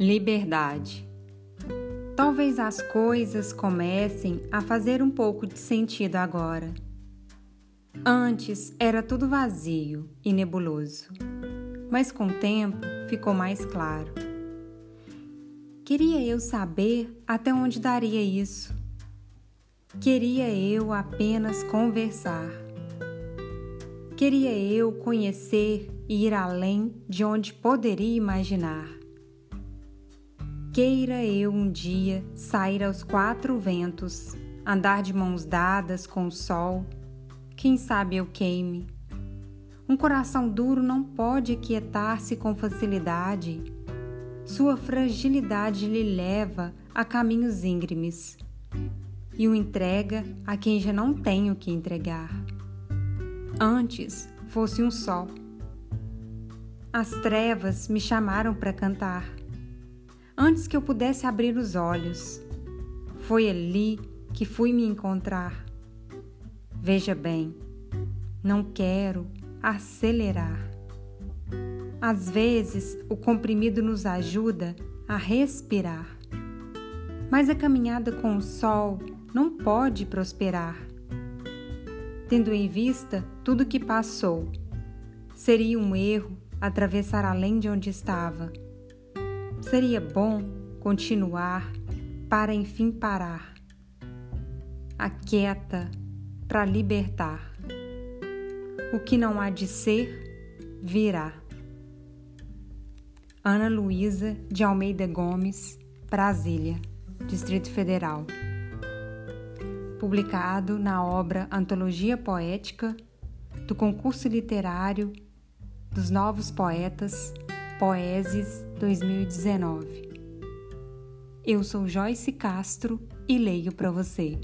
Liberdade. Talvez as coisas comecem a fazer um pouco de sentido agora. Antes era tudo vazio e nebuloso, mas com o tempo ficou mais claro. Queria eu saber até onde daria isso. Queria eu apenas conversar. Queria eu conhecer e ir além de onde poderia imaginar Queira eu um dia sair aos quatro ventos, andar de mãos dadas com o sol, quem sabe eu queime. Um coração duro não pode aquietar-se com facilidade. Sua fragilidade lhe leva a caminhos íngremes e o entrega a quem já não tem o que entregar. Antes fosse um sol. As trevas me chamaram para cantar antes que eu pudesse abrir os olhos. Foi ali que fui me encontrar. Veja bem, não quero acelerar. Às vezes, o comprimido nos ajuda a respirar. Mas a caminhada com o sol não pode prosperar. Tendo em vista tudo que passou, seria um erro atravessar além de onde estava. Seria bom continuar para enfim parar. Aquieta para libertar. O que não há de ser, virá. Ana Luísa de Almeida Gomes, Brasília, Distrito Federal. Publicado na obra Antologia Poética do Concurso Literário dos Novos Poetas Poeses 2019. Eu sou Joyce Castro e leio para você.